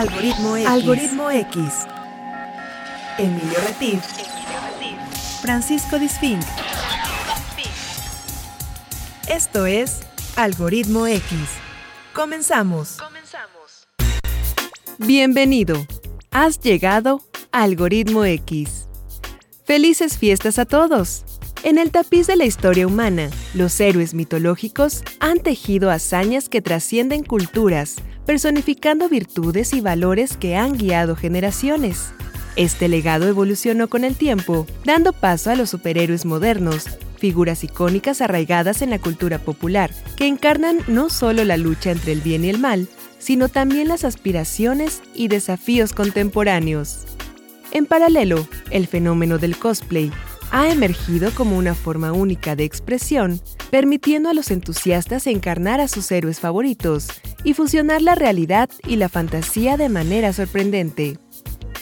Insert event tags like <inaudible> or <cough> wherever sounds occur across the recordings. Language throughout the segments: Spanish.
Algoritmo X. Algoritmo X. Emilio Retif. Francisco Disfink. Esto es Algoritmo X. Comenzamos. Comenzamos. Bienvenido. Has llegado a Algoritmo X. Felices fiestas a todos. En el tapiz de la historia humana, los héroes mitológicos han tejido hazañas que trascienden culturas, personificando virtudes y valores que han guiado generaciones. Este legado evolucionó con el tiempo, dando paso a los superhéroes modernos, figuras icónicas arraigadas en la cultura popular, que encarnan no solo la lucha entre el bien y el mal, sino también las aspiraciones y desafíos contemporáneos. En paralelo, el fenómeno del cosplay ha emergido como una forma única de expresión, permitiendo a los entusiastas encarnar a sus héroes favoritos y fusionar la realidad y la fantasía de manera sorprendente.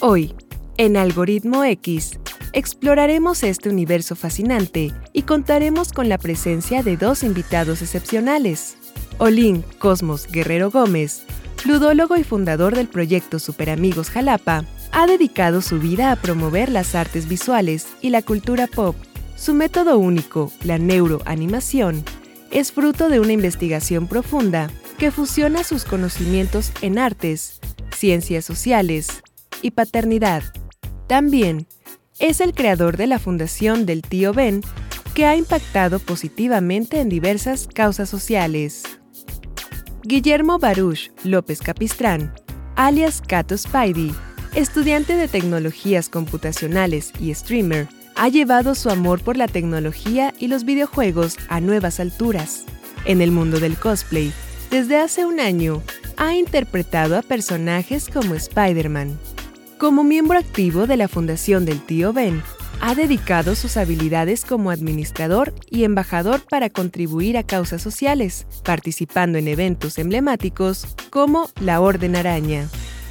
Hoy, en Algoritmo X, exploraremos este universo fascinante y contaremos con la presencia de dos invitados excepcionales. Olin Cosmos Guerrero Gómez, ludólogo y fundador del proyecto Super Amigos Jalapa, ha dedicado su vida a promover las artes visuales y la cultura pop. Su método único, la neuroanimación, es fruto de una investigación profunda que fusiona sus conocimientos en artes, ciencias sociales y paternidad. También es el creador de la Fundación del Tío Ben, que ha impactado positivamente en diversas causas sociales. Guillermo Baruch López Capistrán, alias Cato Spidey, estudiante de tecnologías computacionales y streamer, ha llevado su amor por la tecnología y los videojuegos a nuevas alturas. En el mundo del cosplay, desde hace un año, ha interpretado a personajes como Spider-Man. Como miembro activo de la Fundación del Tío Ben, ha dedicado sus habilidades como administrador y embajador para contribuir a causas sociales, participando en eventos emblemáticos como la Orden Araña.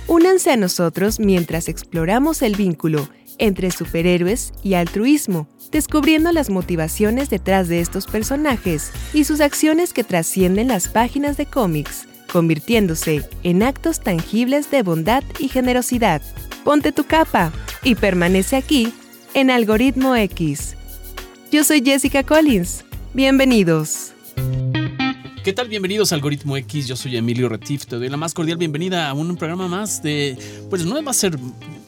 Únanse a nosotros mientras exploramos el vínculo entre superhéroes y altruismo, descubriendo las motivaciones detrás de estos personajes y sus acciones que trascienden las páginas de cómics, convirtiéndose en actos tangibles de bondad y generosidad. Ponte tu capa y permanece aquí en Algoritmo X. Yo soy Jessica Collins. Bienvenidos. ¿Qué tal? Bienvenidos a Algoritmo X. Yo soy Emilio Retif. Te doy la más cordial bienvenida a un programa más de. Pues no va a ser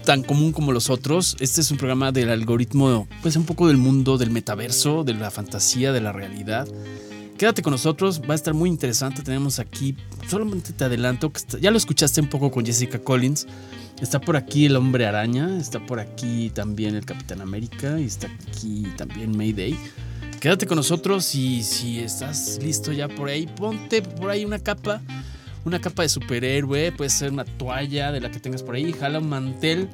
tan común como los otros. Este es un programa del algoritmo, pues un poco del mundo del metaverso, de la fantasía, de la realidad. Quédate con nosotros, va a estar muy interesante. Tenemos aquí, solamente te adelanto, que ya lo escuchaste un poco con Jessica Collins. Está por aquí el hombre araña, está por aquí también el Capitán América y está aquí también Mayday. Quédate con nosotros y si estás listo ya por ahí, ponte por ahí una capa, una capa de superhéroe, puede ser una toalla de la que tengas por ahí, jala un mantel,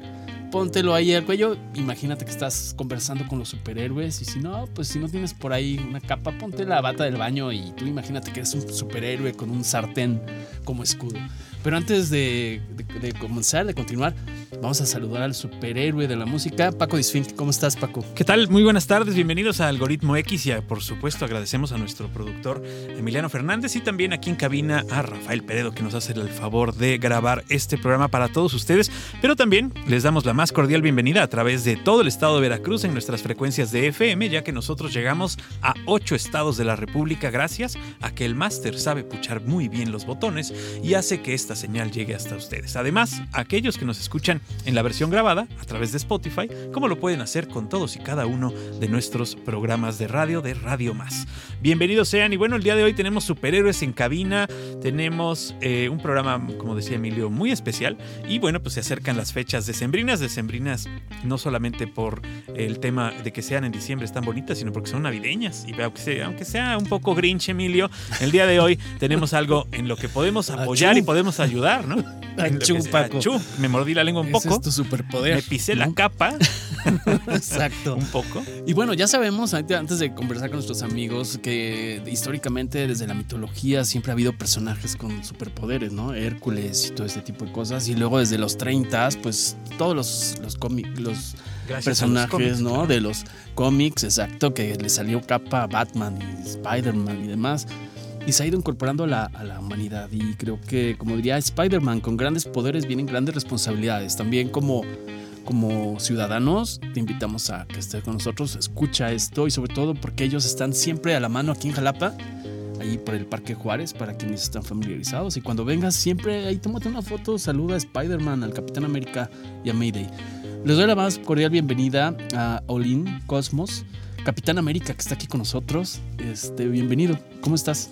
póntelo ahí al cuello, imagínate que estás conversando con los superhéroes y si no, pues si no tienes por ahí una capa, ponte la bata del baño y tú imagínate que eres un superhéroe con un sartén como escudo. Pero antes de, comenzar, de continuar, vamos a saludar al superhéroe de la música, Paco Disfink. ¿Cómo estás, Paco? ¿Qué tal? Muy buenas tardes, bienvenidos a Algoritmo X y por supuesto agradecemos a nuestro productor Emiliano Fernández y también aquí en cabina a Rafael Peredo que nos hace el favor de grabar este programa para todos ustedes, pero también les damos la más cordial bienvenida a través de todo el estado de Veracruz en nuestras frecuencias de FM, ya que nosotros llegamos a ocho estados de la República gracias a que el máster sabe puchar muy bien los botones y hace que esta señal llegue hasta ustedes. Además, aquellos que nos escuchan en la versión grabada a través de Spotify, como lo pueden hacer con todos y cada uno de nuestros programas de radio de Radio Más. Bienvenidos sean y bueno, el día de hoy tenemos superhéroes en cabina, tenemos eh, un programa, como decía Emilio, muy especial y bueno, pues se acercan las fechas decembrinas, decembrinas no solamente por el tema de que sean en diciembre están bonitas, sino porque son navideñas y aunque sea, aunque sea un poco grinch Emilio, el día de hoy <laughs> tenemos algo en lo que podemos apoyar y podemos ayudar, ¿no? Achú, Paco. me mordí la lengua un poco. es tu superpoder. Me pisé la capa. <laughs> Exacto. un poco. Y bueno, ya sabemos, antes de conversar con nuestros amigos, que históricamente desde la mitología siempre ha habido personajes con superpoderes, ¿no? Hércules y todo este tipo de cosas. Y luego desde los 30, pues todos los, los cómics, los personajes, ¿no? De los cómics, exacto, que le salió capa a Batman y Spider-Man y demás y se ha ido incorporando a la, a la humanidad. Y creo que, como diría Spider-Man, con grandes poderes vienen grandes responsabilidades. También como, como ciudadanos te invitamos a que estés con nosotros, escucha esto y sobre todo porque ellos están siempre a la mano aquí en Jalapa ahí por el Parque Juárez para quienes están familiarizados. Y cuando vengas, siempre ahí tómate una foto, saluda a Spider-Man, al Capitán América y a Mayday. Les doy la más cordial bienvenida a Olin Cosmos, Capitán América, que está aquí con nosotros. Este, bienvenido, ¿cómo estás?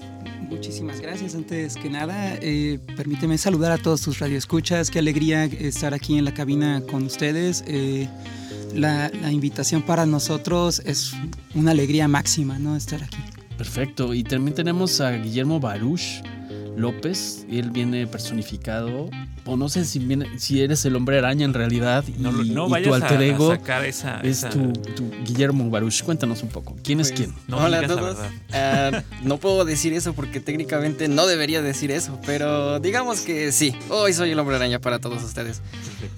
Muchísimas gracias. Antes que nada, eh, permíteme saludar a todos tus radioescuchas. Qué alegría estar aquí en la cabina con ustedes. Eh, la, la, invitación para nosotros es una alegría máxima, ¿no? Estar aquí. Perfecto. Y también tenemos a Guillermo Baruch López. Él viene personificado. O no sé si, viene, si eres el hombre araña en realidad. Y, no, no y tu alter ego a sacar esa, es esa... Tu, tu, Guillermo Baruch. Cuéntanos un poco. ¿Quién pues, es quién? No hola a todos. la Uh, no puedo decir eso porque técnicamente no debería decir eso. Pero digamos que sí. Hoy soy el hombre araña para todos ustedes.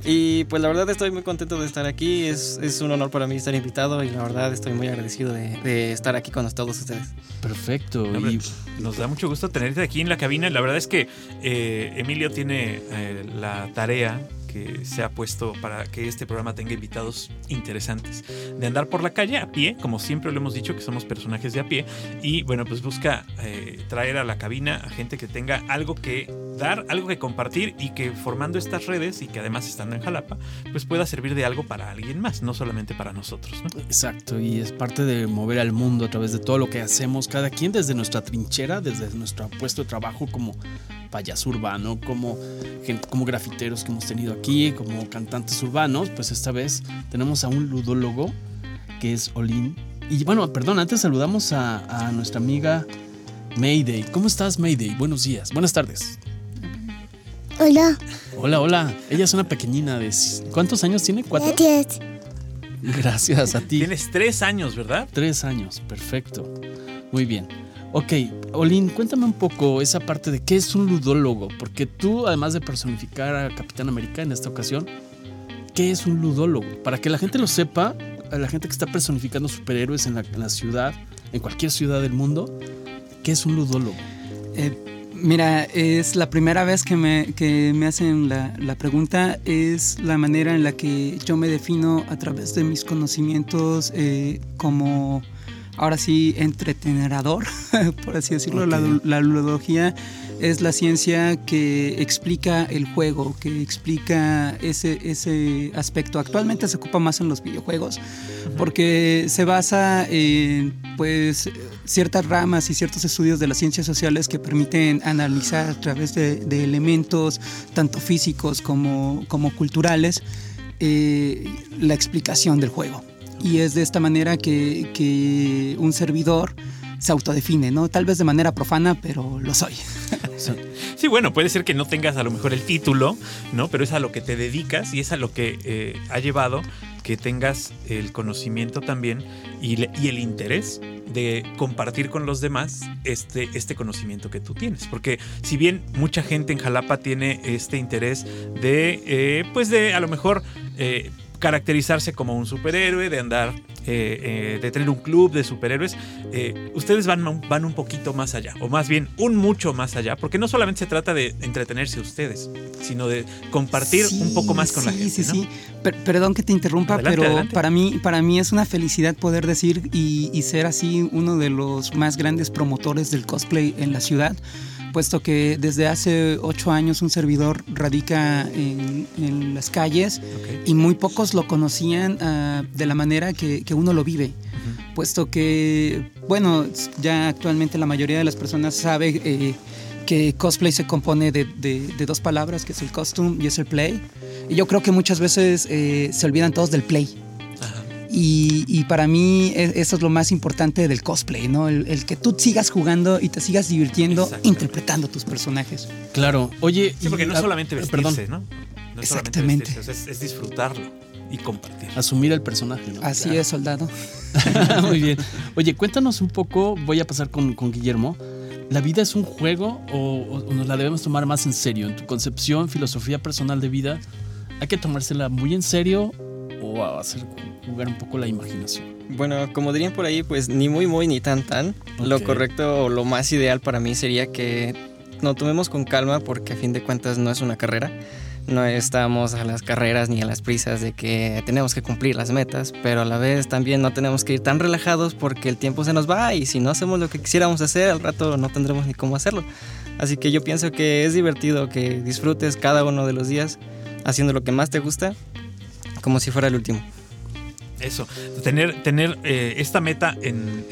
Y pues la verdad estoy muy contento de estar aquí. Es, es un honor para mí estar invitado. Y la verdad estoy muy agradecido de, de estar aquí con todos ustedes. Perfecto. No, hombre, y Nos da mucho gusto tenerte aquí en la cabina. La verdad es que eh, Emilio tiene eh, la tarea que se ha puesto para que este programa tenga invitados interesantes. De andar por la calle a pie, como siempre lo hemos dicho, que somos personajes de a pie. Y bueno, pues busca eh, traer a la cabina a gente que tenga algo que dar, algo que compartir y que formando estas redes y que además estando en Jalapa, pues pueda servir de algo para alguien más, no solamente para nosotros. ¿no? Exacto, y es parte de mover al mundo a través de todo lo que hacemos, cada quien desde nuestra trinchera, desde nuestro puesto de trabajo como payaso urbano, como, como grafiteros que hemos tenido aquí, como cantantes urbanos, pues esta vez tenemos a un ludólogo que es Olin. Y bueno, perdón, antes saludamos a, a nuestra amiga Mayday. ¿Cómo estás, Mayday? Buenos días, buenas tardes. Hola. Hola, hola. Ella es una pequeñina de... ¿Cuántos años tiene? ¿Cuatro? Gracias. Gracias a ti. Tienes tres años, ¿verdad? Tres años, perfecto. Muy bien. Ok, Olin, cuéntame un poco esa parte de qué es un ludólogo, porque tú, además de personificar a Capitán América en esta ocasión, ¿qué es un ludólogo? Para que la gente lo sepa, a la gente que está personificando superhéroes en la, ciudad, en cualquier ciudad del mundo, ¿qué es un ludólogo? Eh, Mira, es la primera vez que me, que me hacen la, la, pregunta, es la manera en la que yo me defino a través de mis conocimientos eh, como, ahora sí, entretenerador, <laughs> por así decirlo. Okay. La, la ludología es la ciencia que explica el juego, que explica ese, ese aspecto. Actualmente se ocupa más en los videojuegos porque se basa en pues, ciertas ramas y ciertos estudios de las ciencias sociales que permiten analizar a través de, de elementos tanto físicos como, como culturales eh, la explicación del juego. Y es de esta manera que, un servidor se autodefine, ¿no? Tal vez de manera profana, pero lo soy. <laughs> Sí, bueno, puede ser que no tengas a lo mejor el título, ¿no? Pero es a lo que te dedicas y es a lo que eh, ha llevado que tengas el conocimiento también y, el interés de compartir con los demás este, este conocimiento que tú tienes. Porque si bien mucha gente en Jalapa tiene este interés de, eh, pues de a lo mejor... Eh, caracterizarse como un superhéroe, de andar, eh, eh, de tener un club de superhéroes, eh, ustedes van, van un poquito más allá, o más bien un mucho más allá, porque no solamente se trata de entretenerse ustedes, sino de compartir sí, un poco más con sí, la gente. Sí, ¿no? sí, per perdón que te interrumpa, adelante, pero adelante. Para, mí, para mí es una felicidad poder decir y, y ser así uno de los más grandes promotores del cosplay en la ciudad puesto que desde hace ocho años un servidor radica en, en las calles okay. y muy pocos lo conocían uh, de la manera que, que uno lo vive. Uh -huh. Puesto que, bueno, ya actualmente la mayoría de las personas sabe eh, que cosplay se compone de, de, de, dos palabras, que es el costume y es el play. Y yo creo que muchas veces eh, se olvidan todos del play. Y, y, para mí eso es lo más importante del cosplay, ¿no? El, el, que tú sigas jugando y te sigas divirtiendo interpretando tus personajes. Claro, oye. Sí, porque no es solamente vestirse, perdón. ¿no? no Exactamente. Vestirse, es, es, disfrutarlo y compartir. Así el personaje, ¿no? Así claro. es, soldado. <laughs> Muy bien. Oye, cuéntanos un poco, voy a pasar con, con Guillermo. ¿La vida es un juego o, o nos la debemos tomar más en serio? En tu concepción, filosofía personal de vida, ¿hay que tomársela muy en serio o hacer jugar un poco la imaginación? Bueno, como dirían por ahí, pues ni muy muy ni tan tan. Lo Ok. correcto o lo más ideal para mí sería que nos tomemos con calma porque a fin de cuentas no es una carrera. No estamos a las carreras ni a las prisas de que tenemos que cumplir las metas, pero a la vez también no tenemos que ir tan relajados porque el tiempo se nos va y si no hacemos lo que quisiéramos hacer, al rato no tendremos ni cómo hacerlo. Así que yo pienso que es divertido que disfrutes cada uno de los días haciendo lo que más te gusta, como si fuera el último. Eso, tener, tener eh, esta meta en,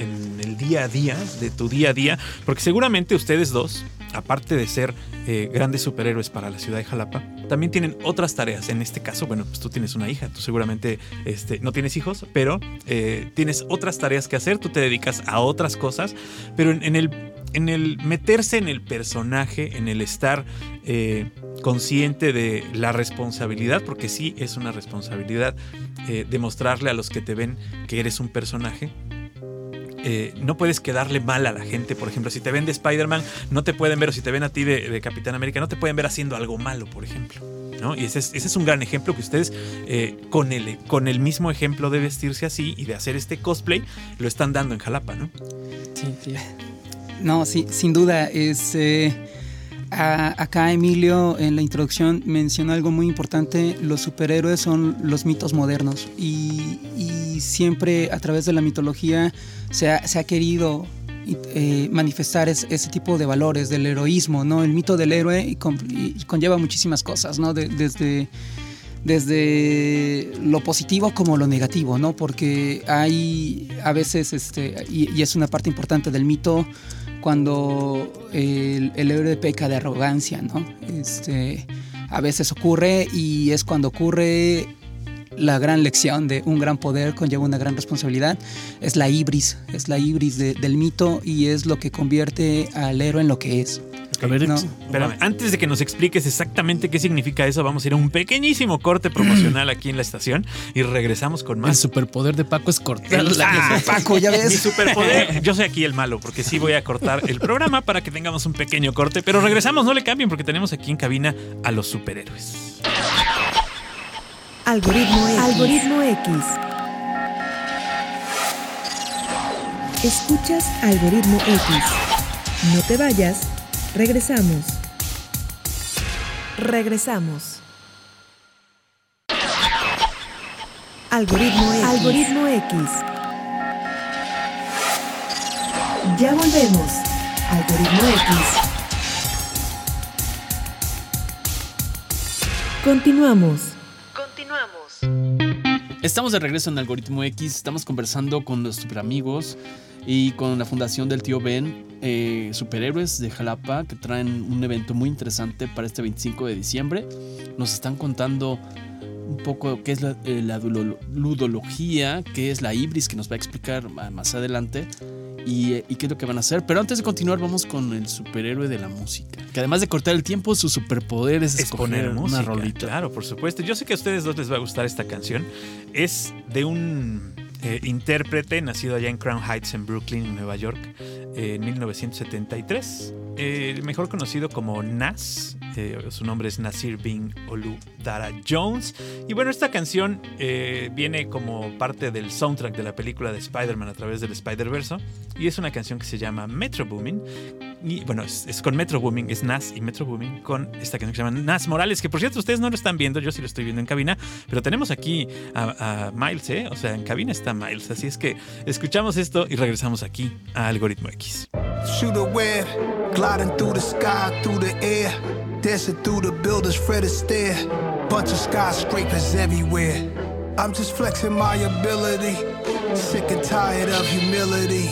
el día a día, de tu día a día, porque seguramente ustedes dos, aparte de ser eh, grandes superhéroes para la ciudad de Jalapa, también tienen otras tareas. En este caso, bueno, pues tú tienes una hija, tú seguramente este, no tienes hijos, pero eh, tienes otras tareas que hacer, tú te dedicas a otras cosas, pero en el, en el meterse en el personaje, en el estar eh, consciente de la responsabilidad, porque sí es una responsabilidad eh, demostrarle a los que te ven que eres un personaje. Eh, no puedes quedarle mal a la gente, por ejemplo, si te ven de Spider-Man, no te pueden ver, o si te ven a ti de, de Capitán América, no te pueden ver haciendo algo malo, por ejemplo. ¿no? Y ese es, ese es un gran ejemplo que ustedes, con, el, con el mismo ejemplo de vestirse así y de hacer este cosplay, lo están dando en Jalapa, ¿no? Sí, sí. No, sí, sin duda. Es, a- acá Emilio en la introducción mencionó algo muy importante. Los superhéroes son los mitos modernos y, siempre a través de la mitología se ha, querido eh, manifestar es- ese tipo de valores del heroísmo, ¿no? El mito del héroe y con- y conlleva muchísimas cosas, ¿no? De- desde desde lo positivo como lo negativo, ¿no? Porque hay a veces, este, y es una parte importante del mito, cuando el, héroe peca de arrogancia, ¿no? Este, a veces ocurre y es cuando ocurre la gran lección de un gran poder conlleva una gran responsabilidad, es la ibris, es la ibris de- del mito y es lo que convierte al héroe en lo que es. A ver, No. Espérame, antes de que nos expliques exactamente qué significa eso, vamos a ir a un pequeñísimo corte promocional aquí en la estación y regresamos con el más. superpoder de Paco es cortar El- la- Ah, Paco, ya Mi ves. superpoder, <laughs> yo soy aquí el malo, porque sí voy a cortar el programa para que tengamos un pequeño corte, pero regresamos, no le cambien, porque tenemos aquí en cabina a los superhéroes. Algoritmo X. Algoritmo X. Escuchas Algoritmo X. No te vayas. Regresamos. Regresamos. Algoritmo X. Algoritmo X. Ya volvemos. Algoritmo X. Continuamos. Estamos de regreso en Algoritmo X, estamos conversando con los super amigos y con la fundación del tío Ben, eh, superhéroes de Jalapa, que traen un evento muy interesante para este 25 de diciembre. Nos están contando un poco qué es la, eh, la ludología, qué es la ibris, que nos va a explicar más adelante, y, eh, y qué es lo que van a hacer. Pero antes de continuar, vamos con el superhéroe de la música, que además de cortar el tiempo, su superpoder es Exponer una rolita. Claro, por supuesto. Yo sé que a ustedes dos les va a gustar esta canción. Es de un eh, intérprete nacido allá en Crown Heights, en Brooklyn, Nueva York, en 1973. Eh, mejor conocido como Nas. eh, su nombre es Nasir Bin Olu Dara Jones. Y bueno, esta canción eh, viene como parte del soundtrack de la película de Spider-Man a través del Spider-Verse. Y es una canción que se llama Metro Boomin. Y bueno, es, con Metro Booming, es Nas y Metro Booming con esta canción que se llama Nas Morales, que por cierto ustedes no lo están viendo, yo sí lo estoy viendo en cabina, pero tenemos aquí a, a Miles, ¿eh? O sea, en cabina está Miles, así es que escuchamos esto y regresamos aquí a Algoritmo X. Shoot a web, gliding through the sky, through the air, dancing through the buildings, Fred Astaire. Bunch of skyscrapers everywhere. I'm just flexing my ability, sick and tired of humility.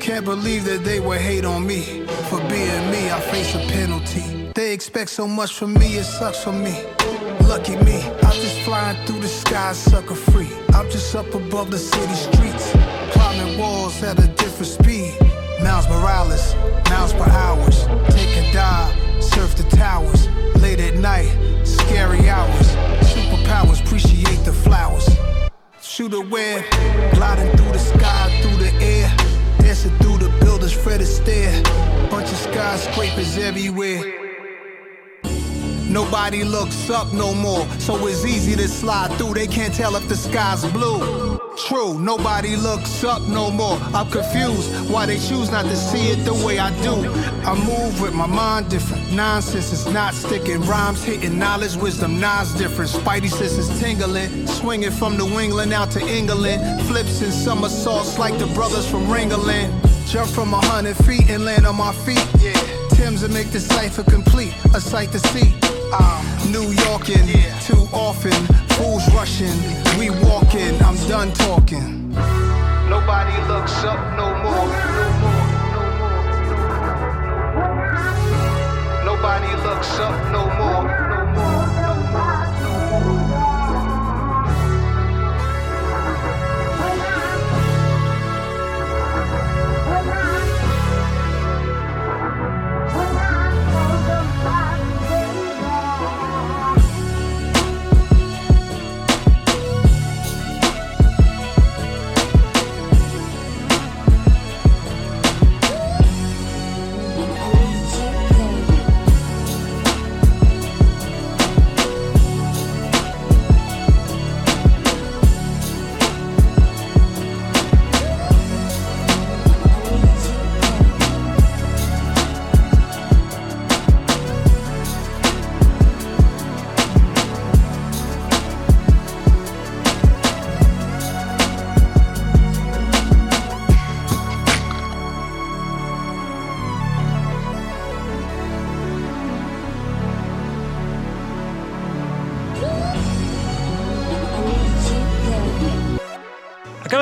Can't believe that they would hate on me. For being me, I face a penalty. They expect so much from me, it sucks for me. Lucky me, I'm just flying through the sky, sucker free. I'm just up above the city streets, climbing walls at a different speed. Miles Morales, miles per hours. Take a dive, surf the towers. Late at night, scary hours. Superpowers, appreciate the flowers. Shoot a web, gliding through the sky, through the air. Dancing through the buildings, Fred Astaire. Bunch of skyscrapers everywhere. Nobody looks up no more, so it's easy to slide through. They can't tell if the sky's blue. True, nobody looks up no more. I'm confused why they choose not to see it the way I do. I move with my mind different. Nonsense is not sticking. Rhymes hitting knowledge, wisdom, non's different. Spidey senses tingling. Swinging from New England out to England. Flips and somersaults like the brothers from Ringling. Jump from a hundred feet and land on my feet. Yeah. Tim's to make the cipher complete. A sight to see. Uh, New Yorkin, yeah. too often. Fools rushing, we walking. I'm done talking. Nobody looks up no more. Nobody looks up no more.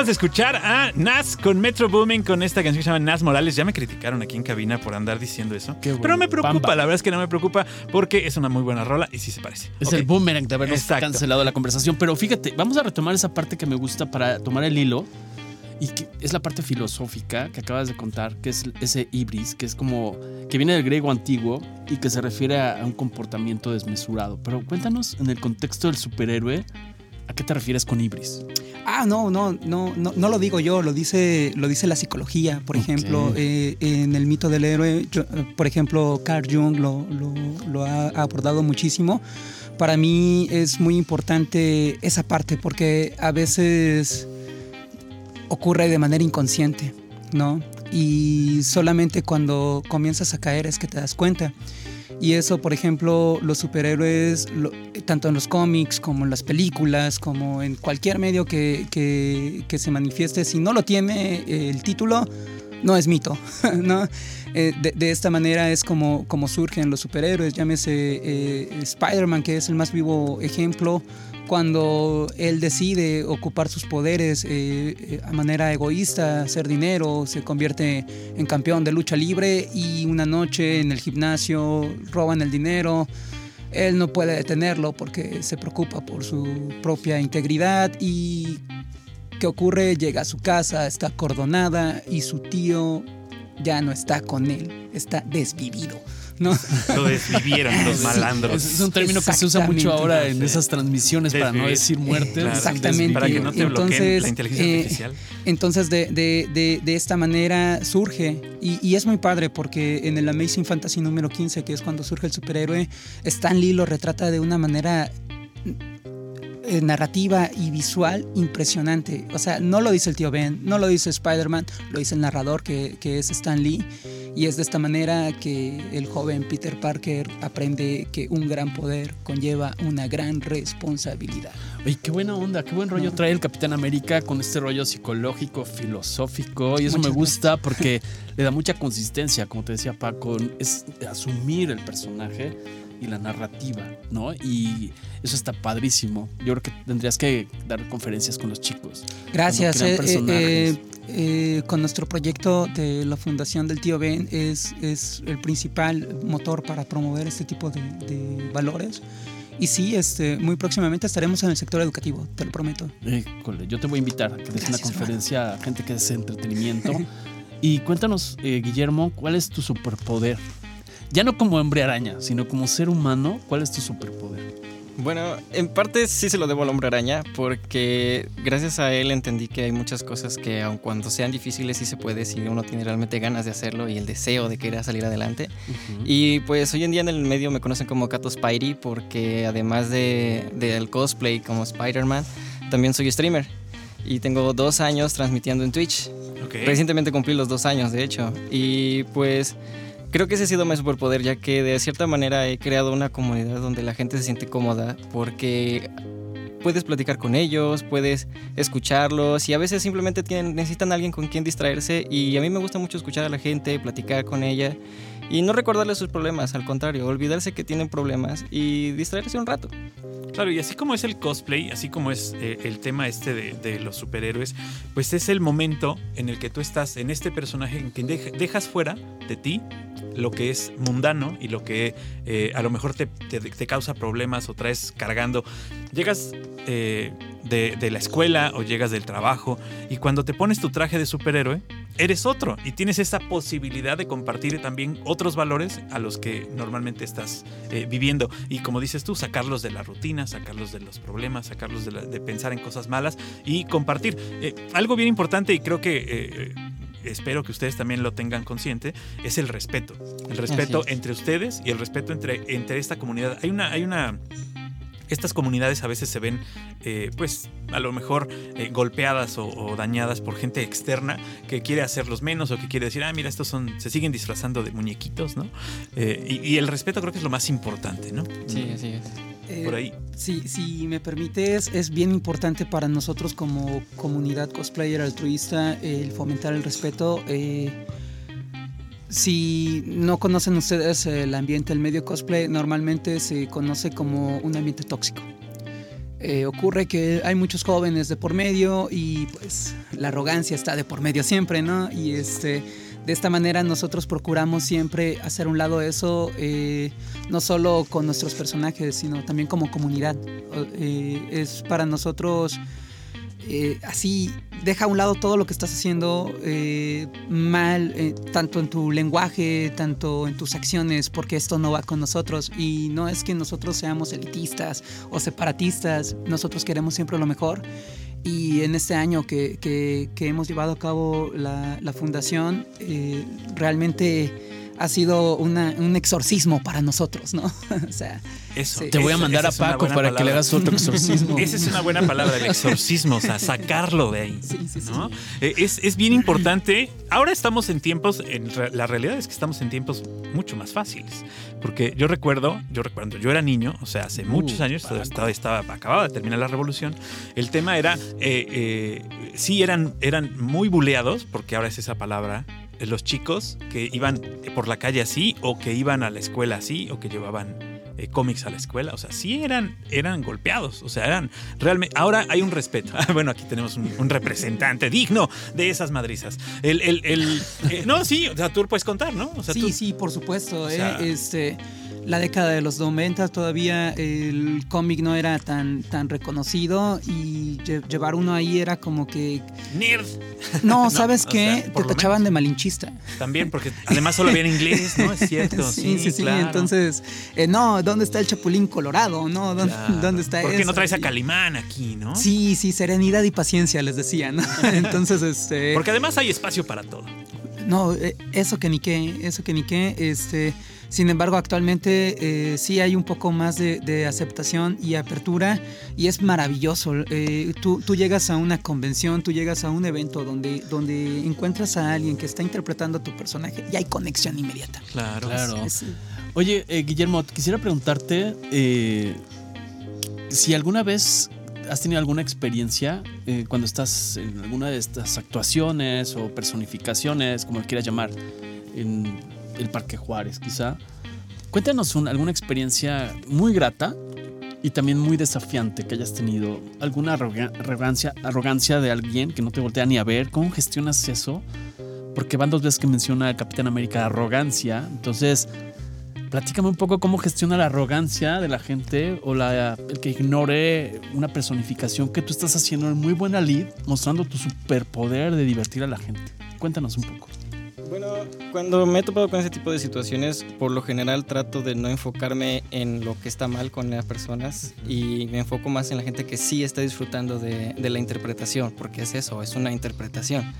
De escuchar a Nas con Metro Booming con esta canción que se llama Nas Morales. Ya me criticaron aquí en cabina por andar diciendo eso. Pero me preocupa, la verdad es que no me preocupa porque es una muy buena rola y sí se parece. Es el boomerang de habernos cancelado la conversación. Pero fíjate, vamos a retomar esa parte que me gusta para tomar el hilo y que es la parte filosófica que acabas de contar, que es ese ibris, que es como que viene del griego antiguo y que se refiere a un comportamiento desmesurado. Pero cuéntanos en el contexto del superhéroe, ¿a qué te refieres con ibris? Ah, no, no, no, no, no lo digo yo, lo dice, lo dice la psicología. Por ejemplo, eh, en el mito del héroe, por ejemplo, Carl Jung lo, lo, ha abordado muchísimo. Para mí es muy importante esa parte porque a veces ocurre de manera inconsciente, ¿no? Y solamente cuando comienzas a caer es que te das cuenta. Y eso, por ejemplo, los superhéroes, tanto en los cómics como en las películas, como en cualquier medio que, que, se manifieste, si no lo tiene eh, el título, no es mito, <laughs> ¿no? Eh, de, esta manera es como, como surgen los superhéroes, llámese eh, Spider-Man, que es el más vivo ejemplo, cuando él decide ocupar sus poderes eh, a manera egoísta, hacer dinero, se convierte en campeón de lucha libre y una noche en el gimnasio roban el dinero. Él no puede detenerlo porque se preocupa por su propia integridad y ¿qué ocurre? Llega a su casa, está acordonada y su tío ya no está con él, está desvivido. ¿No? Lo desvivieron los <laughs> malandros. Es, un término que se usa mucho ahora en esas transmisiones para no decir muerte. Exactamente. Para que no te entonces, la inteligencia eh, artificial. Entonces, de, de, de, esta manera surge, y, y, es muy padre porque en el Amazing Fantasy número 15, que es cuando surge el superhéroe, Stan Lee lo retrata de una manera eh, narrativa y visual impresionante. O sea, no lo dice el tío Ben, no lo dice Spider-Man, lo dice el narrador que, que, es Stan Lee. Y es de esta manera que el joven Peter Parker aprende que un gran poder conlleva una gran responsabilidad. Oye, qué buena onda, qué buen rollo trae el Capitán América con este rollo psicológico, filosófico. Y eso me gusta porque le da mucha consistencia, como te decía Paco, es asumir el personaje y la narrativa, ¿no? Y eso está padrísimo. Yo creo que tendrías que dar conferencias con los chicos. Gracias. Eh, eh, eh, con nuestro proyecto de la Fundación del Tío Ben es, es el principal motor para promover este tipo de, valores. Y sí, este, muy próximamente estaremos en el sector educativo, te lo prometo. yo te voy a invitar a que des una conferencia a gente que hace entretenimiento. y cuéntanos, Guillermo, ¿cuál es tu superpoder? Ya no como hombre araña, sino como ser humano, ¿cuál es tu superpoder? Bueno, en parte sí se lo debo al hombre araña, porque gracias a él entendí que hay muchas cosas que aun cuando sean difíciles sí se puede si uno tiene realmente ganas de hacerlo y el deseo de querer salir adelante. Y pues hoy en día en el medio me conocen como Kato Spidey porque además de, del cosplay como Spider-Man, también soy streamer. Y tengo dos años transmitiendo en Twitch. Recientemente cumplí los dos años, de hecho. Y pues Creo que ese ha sido mi superpoder, ya que de cierta manera he creado una comunidad donde la gente se siente cómoda porque puedes platicar con ellos, puedes escucharlos y a veces simplemente necesitan alguien con quien distraerse y a mí me gusta mucho escuchar a la gente, platicar con ella y no recordarle sus problemas, al contrario, olvidarse que tienen problemas y distraerse un rato. Claro, y así como es el cosplay, así como es eh, el tema este de, los superhéroes, pues es el momento en el que tú estás en este personaje en que dejas fuera de ti lo que es mundano y lo que eh, a lo mejor te, causa problemas o traes cargando. Llegas eh, de, de, la escuela o llegas del trabajo y cuando te pones tu traje de superhéroe, eres otro y tienes esa posibilidad de compartir también otros valores a los que normalmente estás eh, viviendo. Y como dices tú, sacarlos de la rutina, sacarlos de los problemas, sacarlos de, pensar en cosas malas y compartir. algo bien importante y creo que espero que ustedes también lo tengan consciente, es el respeto. El respeto entre ustedes y el respeto entre, entre esta comunidad. Hay una, hay una estas comunidades a veces se ven, eh, pues, a lo mejor eh, golpeadas o, dañadas por gente externa que quiere hacerlos menos o que quiere decir, ah, mira, estos son, se siguen disfrazando de muñequitos, ¿no? Eh, y, el respeto creo que es lo más importante, ¿no? Sí, así es. por ahí. Sí, si me permites, es bien importante para nosotros como comunidad cosplayer altruista el fomentar el respeto. Si no conocen ustedes el ambiente del medio cosplay, normalmente se conoce como un ambiente tóxico. Eh, ocurre que hay muchos jóvenes de por medio y pues la arrogancia está de por medio siempre, ¿no? Y este, de esta manera nosotros procuramos siempre hacer un lado eso, eh, no solo con nuestros personajes, sino también como comunidad. Eh, es para nosotros eh, así deja a un lado todo lo que estás haciendo eh, mal, eh, tanto en tu lenguaje, tanto en tus acciones, porque esto no va con nosotros. Y no es que nosotros seamos elitistas o separatistas, nosotros queremos siempre lo mejor. Y en este año que, que, hemos llevado a cabo la, la fundación, realmente ha sido un exorcismo para nosotros, ¿no? <laughs> o sea, eso. Te voy a mandar a Paco para que le hagas otro exorcismo. <laughs> Esa es una buena palabra, el exorcismo, o sea, <laughs> sacarlo de ahí. Sí, sí, ¿no? Eh, es, es, bien importante. Ahora estamos en tiempos, en la realidad es que estamos en tiempos mucho más fáciles. Porque yo recuerdo, yo recuerdo, yo era niño, o sea, hace uh, muchos años, estaba, estaba, acababa de terminar la revolución. El tema era, eh, eh, sí, eran, eran muy buleados, porque ahora es esa palabra los chicos que iban por la calle así o que iban a la escuela así o que llevaban eh, cómics a la escuela. O sea, sí eran, eran golpeados. O sea, eran realmente. Ahora hay un respeto. <laughs> bueno, aquí tenemos un, representante digno de esas madrizas. El, el, el eh, no, sí, o sea, tú puedes contar, ¿no? O sea, sí, sí, por supuesto. Eh, este la década de los 90 todavía el cómic no era tan, tan reconocido y llevar uno ahí era como que... ¡Nerd! No, <laughs> ¿sabes qué? Te tachaban de malinchista. También, porque además solo había en inglés, ¿no? Es cierto. <laughs> sí, sí, sí. Entonces, eh, no, ¿dónde está el Chapulín Colorado? ¿No? ¿Dónde, <laughs> ¿dónde está ¿Por qué no traes a Calimán aquí, no? Sí, sí, serenidad y paciencia, les decía, ¿no? Entonces, este... Porque además hay espacio para todo. No, eh, eso que ni qué, eso que ni qué, este... Sin embargo, actualmente eh, sí hay un poco más de, aceptación y apertura y es maravilloso. Eh, tú, llegas a una convención, tú llegas a un evento donde, donde encuentras a alguien que está interpretando a tu personaje y hay conexión inmediata. Claro, claro. Oye, eh, Guillermo, quisiera preguntarte si alguna vez has tenido alguna experiencia cuando estás en alguna de estas actuaciones o personificaciones, como lo quieras llamar, en el Parque Juárez, quizá. Cuéntanos alguna experiencia muy grata y también muy desafiante que hayas tenido. ¿Alguna arrogancia, arrogancia de alguien que no te voltea ni a ver? ¿Cómo gestionas eso? Porque van dos veces que menciona el Capitán América arrogancia. Entonces, platícame un poco cómo gestiona la arrogancia de la gente o la, el que ignore una personificación que tú estás haciendo en muy buena lead, mostrando tu superpoder de divertir a la gente. Cuéntanos un poco. Bueno, cuando me he topado con ese tipo de situaciones, por lo general trato de no enfocarme en lo que está mal con las personas y me enfoco más en la gente que sí está disfrutando de, de la interpretación, porque es eso, es una interpretación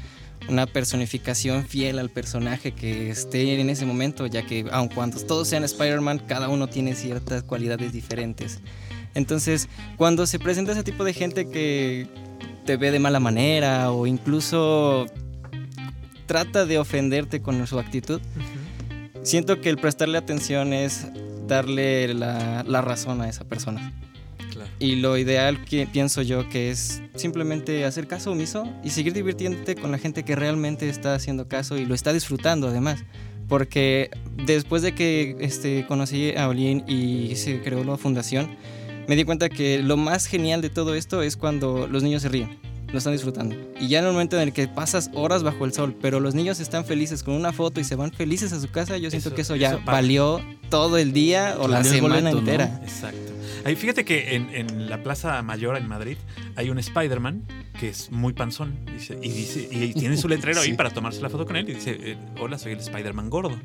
una personificación fiel al personaje que esté en ese momento, ya que aun cuando todos sean Spider-Man, cada uno tiene ciertas cualidades diferentes. Entonces, cuando se presenta ese tipo de gente que te ve de mala manera o incluso trata de ofenderte con su actitud, siento que el prestarle atención es darle la, la razón a esa persona. Y lo ideal que pienso yo que es simplemente hacer caso omiso y seguir divirtiéndote con la gente que realmente está haciendo caso y lo está disfrutando además. Porque después de que este, conocí a Olin y se creó la fundación, me di cuenta que lo más genial de todo esto es cuando los niños se ríen, lo están disfrutando. Y ya en el momento en el que pasas horas bajo el sol, pero los niños están felices con una foto y se van felices a su casa, yo siento que eso ya valió todo el día o la semana entera. Exacto. Ahí fíjate que en, la Plaza Mayor en Madrid hay un Spider-Man que es muy panzón y, dice, y tiene su letrero ahí <laughs> para tomarse la foto con él y dice, eh, hola, soy el Spider-Man gordo.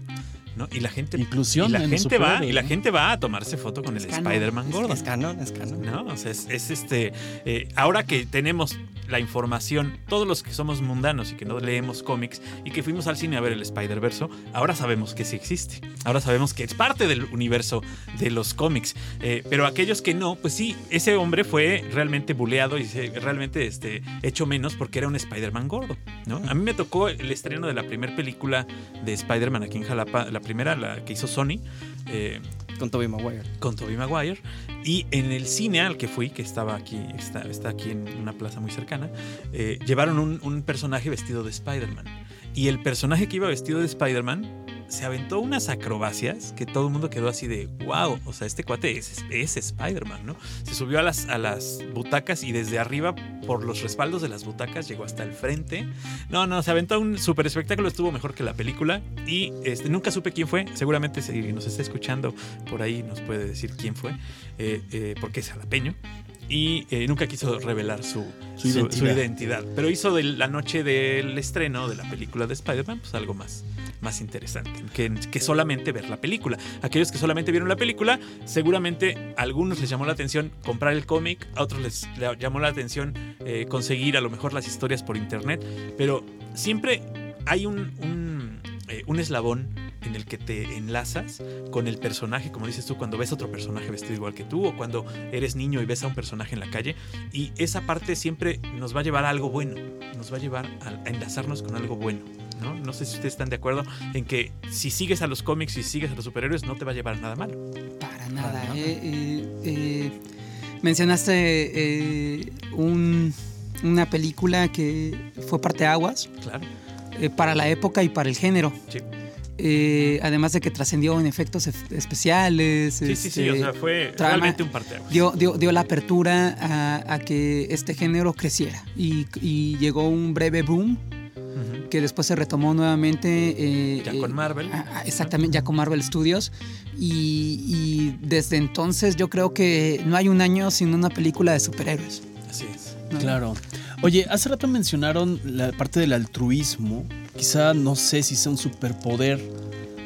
¿no? Y la gente, Inclusión y la gente va y la gente va a tomarse foto con el Spider-Man gordo. Es canon, es canon. No, o sea, es, este. Eh, ahora que tenemos la información, todos los que somos mundanos y que no leemos cómics y que fuimos al cine a ver el Spider-Verse, ahora sabemos que sí existe. Ahora sabemos que es parte del universo de los cómics. Eh, pero aquellos que no, pues sí, ese hombre fue realmente buleado y realmente este, hecho menos porque era un Spider-Man gordo. ¿no? A mí me tocó el estreno de la primera película de Spider-Man aquí en Jalapa, la primera, la que hizo Sony. Eh, con Tobey Maguire. Con Tobey Maguire. Y en el cine al que fui, que estaba aquí, está, está aquí en una plaza muy cercana, eh, llevaron un, un personaje vestido de Spider-Man. Y el personaje que iba vestido de Spider-Man se aventó unas acrobacias que todo el mundo quedó así de wow, o sea, este cuate es, es Spider-Man, ¿no? Se subió a las, a las butacas y desde arriba, por los respaldos de las butacas, llegó hasta el frente. No, no, se aventó un super espectáculo, estuvo mejor que la película y este, nunca supe quién fue. Seguramente si nos está escuchando por ahí nos puede decir quién fue, eh, eh, porque es jalapeño y eh, nunca quiso revelar su, su, identidad. Pero hizo de la noche del estreno de la película de Spider-Man pues algo más, más interesante que, que, solamente ver la película. Aquellos que solamente vieron la película, seguramente a algunos les llamó la atención comprar el cómic, a otros les, llamó la atención eh, conseguir a lo mejor las historias por internet, pero siempre hay un, un, eh, un eslabón en el que te enlazas con el personaje, como dices tú, cuando ves a otro personaje vestido igual que tú o cuando eres niño y ves a un personaje en la calle. Y esa parte siempre nos va a llevar a algo bueno, nos va a llevar a, enlazarnos con algo bueno. ¿no? no sé si ustedes están de acuerdo en que si sigues a los cómics y sigues a los superhéroes no te va a llevar a nada malo. Para nada. Eh, eh, eh, mencionaste una película que fue parte aguas. Claro. Para la época y para el género. Sí. Eh, además de que trascendió en efectos especiales. Sí, sí, sí, o sea, fue realmente un parteaguas. Dio, dio, dio, la apertura a, que este género creciera y, llegó un breve boom que después se retomó nuevamente. Eh, ya con Marvel. exactamente, ya con Marvel Studios. Y, desde entonces yo creo que no hay un año sin una película de superhéroes. Así es. Claro. Oye, hace rato mencionaron la parte del altruismo quizá no sé si sea un superpoder,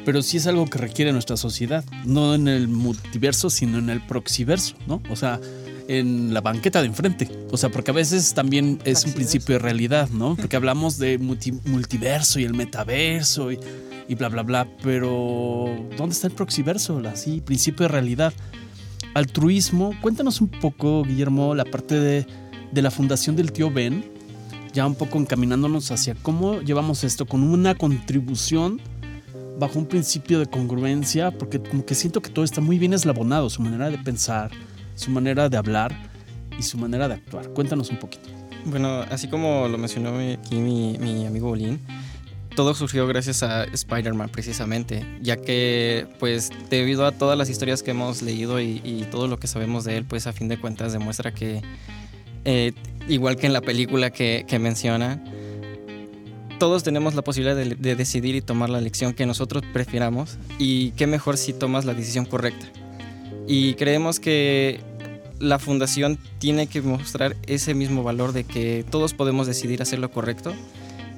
pero sí es algo que requiere nuestra sociedad, no en el multiverso, sino en el proxiverso, ¿no? O sea, en la banqueta de enfrente. O sea, porque a veces también es un principio de realidad, ¿no? Porque hablamos de multiverso y el metaverso y, bla, bla, bla, pero ¿dónde está el proxiverso? Así, principio de realidad. Altruismo, cuéntanos un poco, Guillermo, la parte de, de la fundación del tío Ben ya un poco encaminándonos hacia cómo llevamos esto con una contribución bajo un principio de congruencia, porque como que siento que todo está muy bien eslabonado, su manera de pensar, su manera de hablar y su manera de actuar. Cuéntanos un poquito. Bueno, así como lo mencionó aquí mi, amigo Bolín, todo surgió gracias a Spider-Man precisamente, ya que pues debido a todas las historias que hemos leído y, todo lo que sabemos de él, pues a fin de cuentas demuestra que eh, igual que en la película que, menciona, todos tenemos la posibilidad de, decidir y tomar la elección que nosotros prefiramos y qué mejor si tomas la decisión correcta. Y creemos que la fundación tiene que mostrar ese mismo valor de que todos podemos decidir hacer lo correcto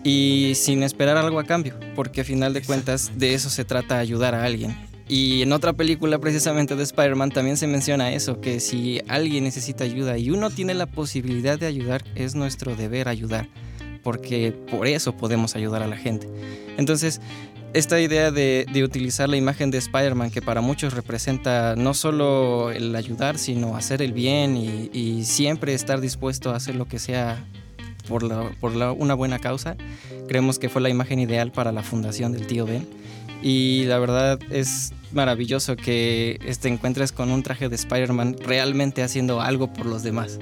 y sin esperar algo a cambio, porque a final de cuentas de eso se trata ayudar a alguien. Y en otra película precisamente de Spider-Man también se menciona eso, que si alguien necesita ayuda y uno tiene la posibilidad de ayudar, es nuestro deber ayudar, porque por eso podemos ayudar a la gente. Entonces, esta idea de, utilizar la imagen de Spider-Man, que para muchos representa no solo el ayudar, sino hacer el bien y, siempre estar dispuesto a hacer lo que sea por, una buena causa, creemos que fue la imagen ideal para la fundación del tío Ben. Y la verdad es maravilloso que te encuentres con un traje de Spider-Man realmente haciendo algo por los demás.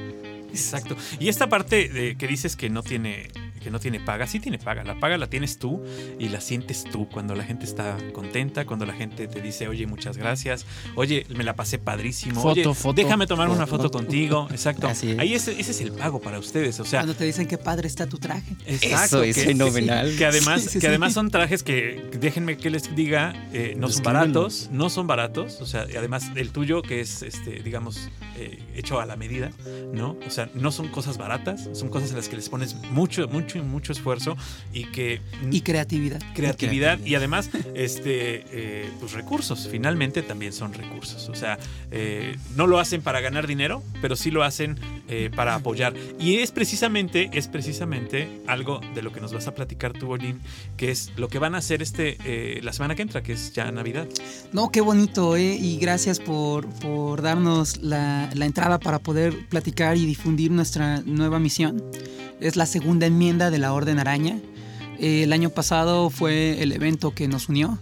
Exacto. Y esta parte de que dices que no tiene que no tiene paga, sí tiene paga. La paga la tienes tú y la sientes tú cuando la gente está contenta, cuando la gente te dice, oye, muchas gracias, oye, me la pasé padrísimo, foto, foto, déjame tomar una foto, contigo. Exacto. Ahí ese, ese, es el pago para ustedes. O sea, cuando te dicen qué padre está tu traje. Exacto. Eso es fenomenal. Que además, que además son trajes que, déjenme que les diga, eh, no son baratos, no son baratos. O sea, además el tuyo que es, este, digamos, eh, hecho a la medida, ¿no? O sea, no son cosas baratas, son cosas en las que les pones mucho, mucho mucho, esfuerzo y que... Y creatividad. Creatividad y además este, eh, pues recursos, finalmente también son recursos. O sea, eh, no lo hacen para ganar dinero, pero sí lo hacen eh, para apoyar. Y es precisamente, es precisamente algo de lo que nos vas a platicar tú, Bolín, que es lo que van a hacer este, la semana que entra, que es ya Navidad. No, qué bonito, ¿eh? Y gracias por, por darnos la, la entrada para poder platicar y difundir nuestra nueva misión es la segunda enmienda de la Orden Araña. el año pasado fue el evento que nos unió.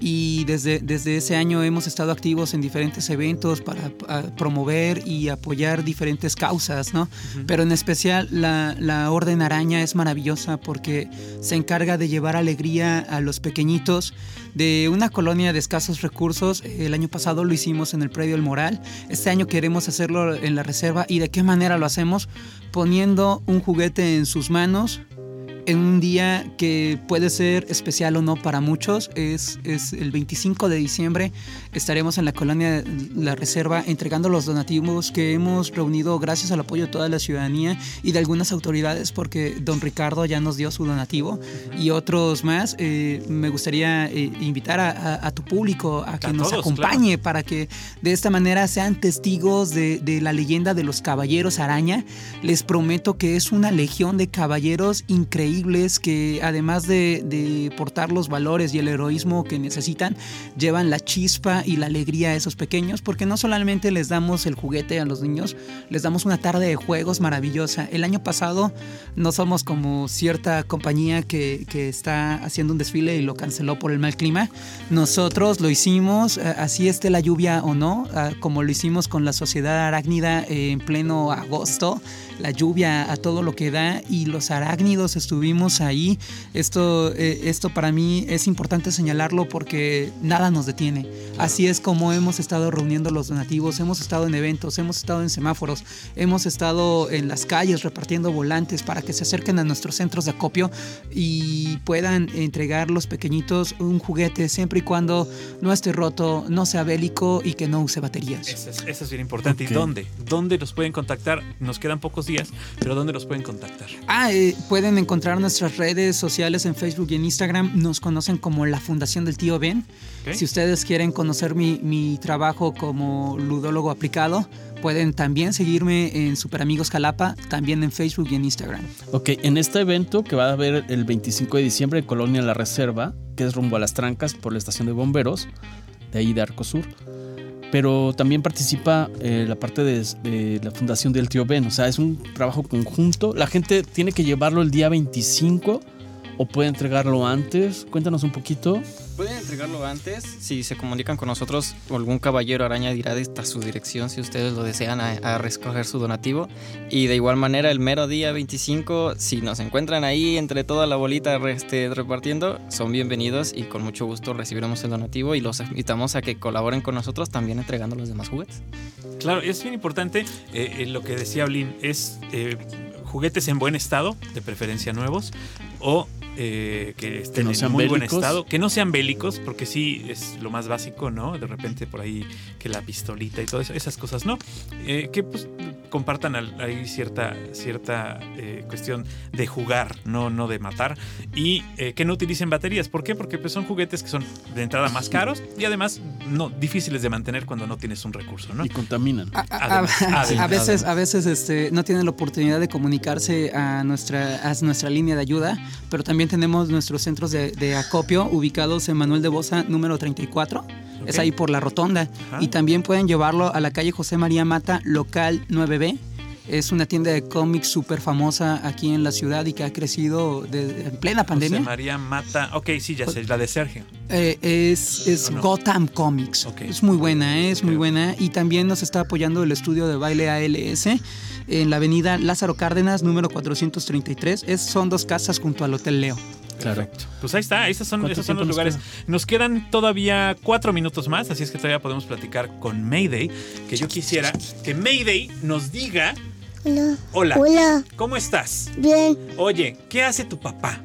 Y desde, desde ese año hemos estado activos en diferentes eventos para, promover y apoyar diferentes causas, ¿no? Pero en especial la, la, Orden Araña es maravillosa porque se encarga de llevar alegría a los pequeñitos de una colonia de escasos recursos. El año pasado lo hicimos en el Predio El Moral. Este año queremos hacerlo en la reserva. ¿Y de qué manera lo hacemos? Poniendo un juguete en sus manos, en un día que puede ser especial o no para muchos. Es, es el 25 de diciembre. Estaremos en la colonia La Reserva entregando los donativos que hemos reunido gracias al apoyo de toda la ciudadanía y de algunas autoridades porque don Ricardo ya nos dio su donativo y otros más. Eh, me gustaría eh, invitar a, tu público a que nos acompañe para que de esta manera sean testigos de, de la leyenda de los caballeros araña. Les prometo que es una legión de caballeros increíbles que además de, portar los valores y el heroísmo que necesitan, llevan la chispa y la alegría a esos pequeños, porque no solamente les damos el juguete a los niños, les damos una tarde de juegos maravillosa. El año pasado no somos como cierta compañía que, está haciendo un desfile y lo canceló por el mal clima. Nosotros lo hicimos, eh, así esté la lluvia o no, ah, como lo hicimos con la sociedad arácnida en pleno agosto la lluvia a todo lo que da y los arácnidos estuvimos ahí. Esto, eh, esto para mí es importante señalarlo porque nada nos detiene. Así es como hemos estado reuniendo los donativos, hemos estado en eventos, hemos estado en semáforos, hemos estado en las calles repartiendo volantes para que se acerquen a nuestros centros de acopio y puedan entregar los pequeñitos un juguete siempre y cuando no esté roto, no sea bélico y que no use baterías. Eso es, bien importante. ¿Y dónde? ¿Dónde los pueden contactar? Nos quedan pocos días pero ¿dónde los pueden contactar? Ah, eh, pueden encontrar nuestras redes sociales en Facebook y en Instagram. Nos conocen como la Fundación del Tío Ben. Si ustedes quieren conocer mi, trabajo como ludólogo aplicado, pueden también seguirme en Super Amigos Jalapa, también en Facebook y en Instagram. Ok, en este evento que va a haber el 25 de diciembre en Colonia La Reserva, que es rumbo a las trancas por la estación de bomberos, de ahí de Arcosur pero también participa eh, la parte de, la fundación del tío Ben. O sea, es un trabajo conjunto. La gente tiene que llevarlo el día 25 o puede entregarlo antes. Cuéntanos un poquito. Pueden entregarlo antes si se comunican con nosotros. Algún caballero araña dirá esta su dirección si ustedes lo desean a, recoger su donativo. Y de igual manera, el mero día 25, si nos encuentran ahí entre toda la bolita este, repartiendo, son bienvenidos y con mucho gusto recibiremos el donativo y los invitamos a que colaboren con nosotros también entregando los demás juguetes. Claro, es bien importante eh, eh, lo que decía Blin, es eh, juguetes en buen estado, de preferencia nuevos, o eh, que estén en muy buen estado, que no sean bélicos, porque sí es lo más básico, ¿no? De repente por ahí que la pistolita y todo eso, esas cosas, ¿no? Eh, que pues compartan al- ahí cierta, cierta eh, cuestión de jugar, no, no de matar. Y eh, que no utilicen baterías. ¿Por qué? Porque pues, son juguetes que son de entrada más caros y además no difíciles de mantener cuando no tienes un recurso, ¿no? Y contaminan. A, a- Además, a- además. a veces, a veces este, no tienen la oportunidad de comunicarse a nuestra, a nuestra línea de ayuda, pero también tenemos nuestros centros de, de acopio ubicados en Manuel de Bosa número 34. Es ahí por la rotonda. Ajá. Y también pueden llevarlo a la calle José María Mata, local 9B. Es una tienda de cómics súper famosa aquí en la ciudad y que ha crecido de- en plena José pandemia. María Mata. Ok, sí, ya sé, la de Sergio. Eh, es es. Gotham Comics. Es muy buena, eh, es muy buena. Y también nos está apoyando el estudio de baile ALS en la avenida Lázaro Cárdenas, número 433. Es, son dos casas junto al Hotel Leo. Claro. Pues ahí está, esos son, ¿Cuánto esos son los nos lugares. Nos quedan todavía cuatro minutos más, así es que todavía podemos platicar con Mayday. Que yo quisiera que Mayday nos diga: Hola. Hola, Hola. ¿cómo estás? Bien. Oye, ¿qué hace tu papá?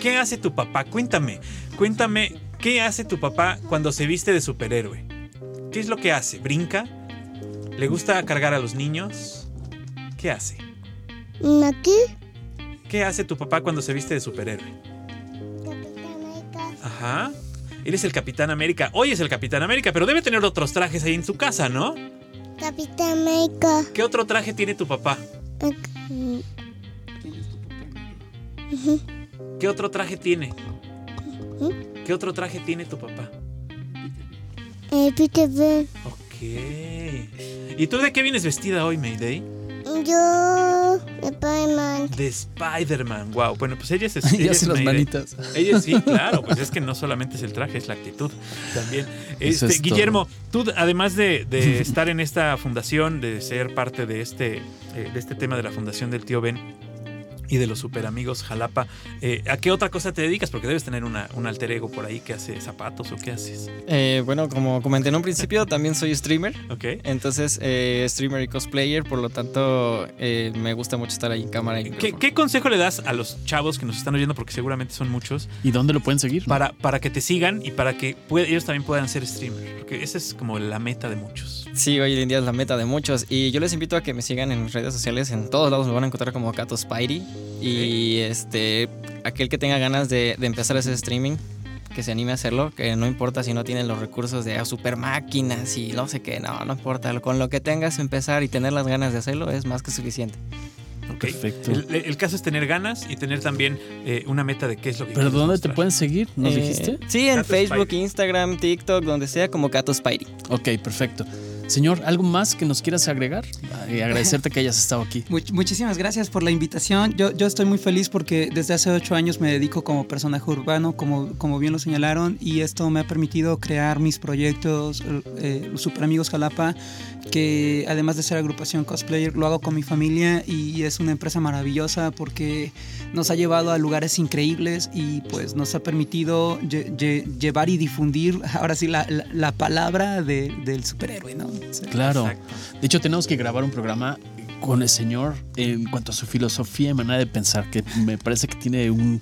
¿Qué hace tu papá? Cuéntame, cuéntame, ¿qué hace tu papá cuando se viste de superhéroe? ¿Qué es lo que hace? ¿Brinca? ¿Le gusta cargar a los niños? ¿Qué hace? Aquí. ¿Qué hace tu papá cuando se viste de superhéroe? Capitán América. Ajá. Eres el Capitán América. Hoy es el Capitán América, pero debe tener otros trajes ahí en su casa, ¿no? Capitán América. ¿Qué otro traje tiene tu papá? ¿Qué otro traje tiene? ¿Qué otro traje tiene tu papá? Eh, Peter Pan. Ok. ¿Y tú de qué vienes vestida hoy, Mayday? Yo. Spider-Man. De Spider-Man. Wow. Bueno, pues ella es. <laughs> Ella es hacen las manitas. Ella sí, <laughs> claro, pues es que no solamente es el traje, es la actitud también. Este, es todo. Guillermo, tú además de, de estar en esta fundación, de ser parte de este, eh, de este tema de la fundación del tío Ben y de los super amigos Jalapa, eh, ¿a qué otra cosa te dedicas? Porque debes tener una, un alter ego por ahí que hace zapatos o qué haces. Eh, bueno, como comenté en un principio, también soy streamer. ¿Ok? Entonces, eh, streamer y cosplayer, por lo tanto, eh, me gusta mucho estar ahí en cámara. y ¿Qué, consejo le das a los chavos que nos están oyendo? Porque seguramente son muchos. ¿Y dónde lo pueden seguir? Para, para que te sigan y para que ellos también puedan ser streamers. Porque esa es como la meta de muchos. Sí, hoy en día es la meta de muchos. Y yo les invito a que me sigan en redes sociales. En todos lados me van a encontrar como Cato Spidey. Y este, aquel que tenga ganas de, de empezar a hacer streaming, que se anime a hacerlo. Que no importa si no tienen los recursos de super máquinas y no sé qué. No, no importa. Con lo que tengas empezar y tener las ganas de hacerlo es más que suficiente. Perfecto. El, el caso es tener ganas y tener también eh, una meta de qué es lo que ¿Pero dónde mostrar. te pueden seguir? ¿Nos Eh, dijiste? Sí, en Facebook, Spidey. Instagram, TikTok, donde sea, como Cato Spidey. Ok, perfecto. Señor, ¿algo más que nos quieras agregar? Y agradecerte que hayas estado aquí. Much- muchísimas gracias por la invitación. Yo, yo estoy muy feliz porque desde hace ocho años me dedico como personaje urbano, como, como bien lo señalaron, y esto me ha permitido crear mis proyectos, eh, los Super Amigos Jalapa, que además de ser agrupación cosplayer, lo hago con mi familia y es una empresa maravillosa porque nos ha llevado a lugares increíbles y pues nos ha permitido lle- lle- llevar y difundir ahora sí la, la- la palabra de- del superhéroe, ¿no? Sí. Claro. Exacto. De hecho, tenemos que grabar un programa con el señor en cuanto a su filosofía y manera de pensar, que me parece que tiene un,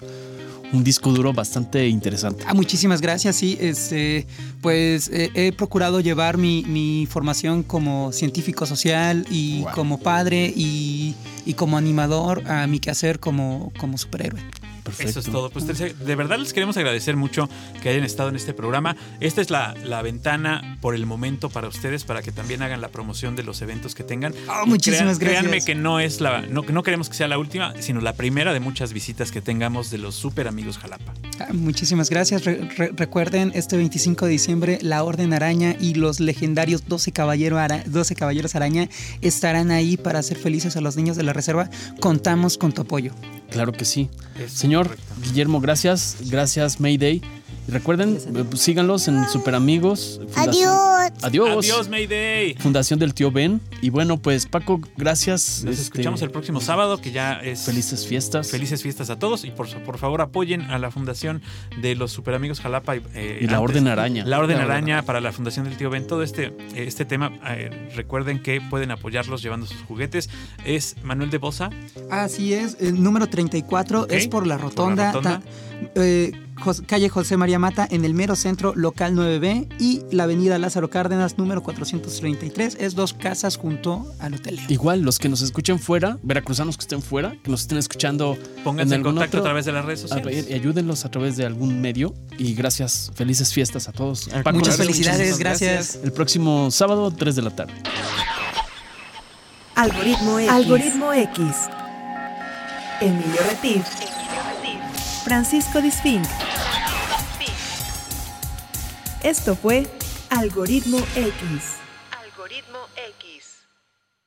un disco duro bastante interesante. Ah, muchísimas gracias. Sí, este, pues eh, he procurado llevar mi, mi formación como científico social y Wow. como padre y, y como animador a mi quehacer como, como superhéroe. Perfecto. Eso es todo. Pues de verdad les queremos agradecer mucho que hayan estado en este programa. Esta es la, la ventana por el momento para ustedes, para que también hagan la promoción de los eventos que tengan. Y muchísimas crea- Créanme gracias. que no es la, no, no queremos que sea la última, sino la primera de muchas visitas que tengamos de los super amigos Jalapa. Ah, muchísimas gracias. Re- re- recuerden, este 25 de diciembre, la Orden Araña y los legendarios 12, caballero ara- 12 Caballeros Araña estarán ahí para hacer felices a los niños de la reserva. Contamos con tu apoyo. Claro que sí. Es Señor. Guillermo, gracias. Gracias, Mayday. Y recuerden, síganlos en Super Amigos. Adiós. Adiós. Adiós, Mayday. Fundación del Tío Ben. Y bueno, pues Paco, gracias. Nos Este, escuchamos el próximo sábado, que ya es Felices fiestas. Felices fiestas a todos y por, por favor apoyen a la fundación de los Super Amigos Jalapa y, eh, Y la antes- Orden Araña. La Orden La Araña para la Fundación del Tío Ben. Todo este, este tema, eh, recuerden que pueden apoyarlos llevando sus juguetes. Es Manuel de Bosa. Así es, el número 34 Ok, es por la por la rotonda. rotonda. Ta- eh, calle José María Mata en el mero centro local 9B y la avenida Lázaro Cárdenas número 433. Es dos casas junto al hotel. Igual, los que nos escuchen fuera, veracruzanos que estén fuera, que nos estén escuchando. Pónganse en, contacto a través de las redes sociales. y ayúdenlos a través de algún medio. Y gracias, felices fiestas a todos. Muchas felicidades, gracias. El próximo sábado, 3 de la tarde. Algoritmo X. Algoritmo X. Emilio Retif. Francisco Disfink. Esto fue Algoritmo X.